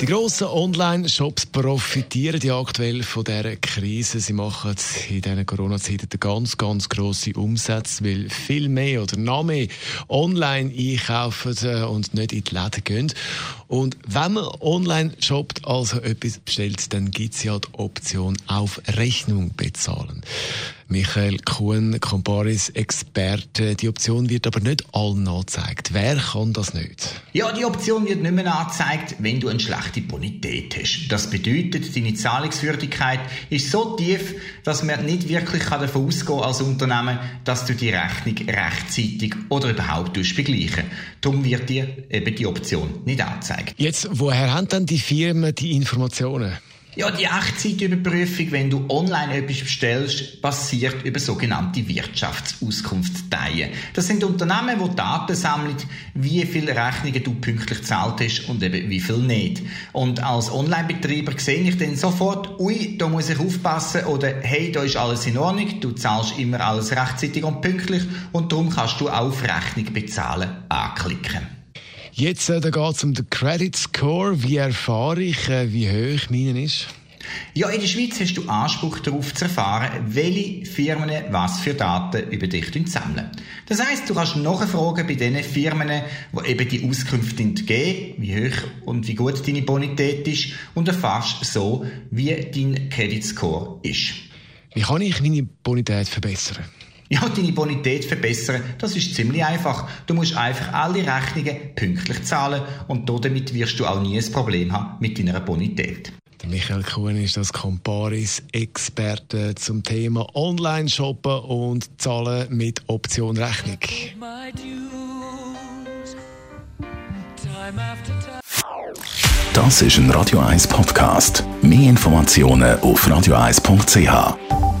die grossen Online-Shops profitieren ja aktuell von dieser Krise. Sie machen in diesen Corona-Zeiten ganz, ganz grosse Umsätze, weil viel mehr oder noch mehr online einkaufen und nicht in die Läden gehen. Und wenn man online shoppt, also etwas bestellt, dann gibt es ja die Option auf Rechnung bezahlen. Michael Kuhn, Comparis Experte. Die Option wird aber nicht allen angezeigt. Wer kann das nicht? Ja, die Option wird nicht mehr angezeigt, wenn du eine schlechte Bonität hast. Das bedeutet, deine Zahlungswürdigkeit ist so tief, dass man nicht wirklich davon ausgehen als Unternehmen, dass du die Rechnung rechtzeitig oder überhaupt begleichen Darum wird dir eben die Option nicht angezeigt. Jetzt, woher haben dann die Firmen die Informationen? Ja, die Echtzeitüberprüfung, wenn du online etwas bestellst, passiert über sogenannte Wirtschaftsauskunftsdateien. Das sind Unternehmen, die Daten sammeln, wie viele Rechnungen du pünktlich gezahlt hast und eben wie viel nicht. Und als Online-Betreiber sehe ich dann sofort, ui, da muss ich aufpassen oder hey, da ist alles in Ordnung, du zahlst immer alles rechtzeitig und pünktlich und darum kannst du auf Rechnung bezahlen anklicken. Jetzt äh, geht es um den Credit Score. Wie erfahre ich, äh, wie hoch meinen ist? Ja, in der Schweiz hast du Anspruch darauf zu erfahren, welche Firmen was für Daten über dich sammeln. Das heißt, du kannst nachfragen bei den Firmen, die eben die Auskünfte geben, wie hoch und wie gut deine Bonität ist und erfährst so, wie dein Credit Score ist. Wie kann ich meine Bonität verbessern? Ja, deine Bonität verbessern, das ist ziemlich einfach. Du musst einfach alle Rechnungen pünktlich zahlen und damit wirst du auch nie ein Problem haben mit deiner Bonität. Der Michael Kuhn ist das Comparis-Experte zum Thema Online-Shoppen und Zahlen mit Option Rechnung. Das ist ein Radio 1 Podcast. Mehr Informationen auf radio1.ch.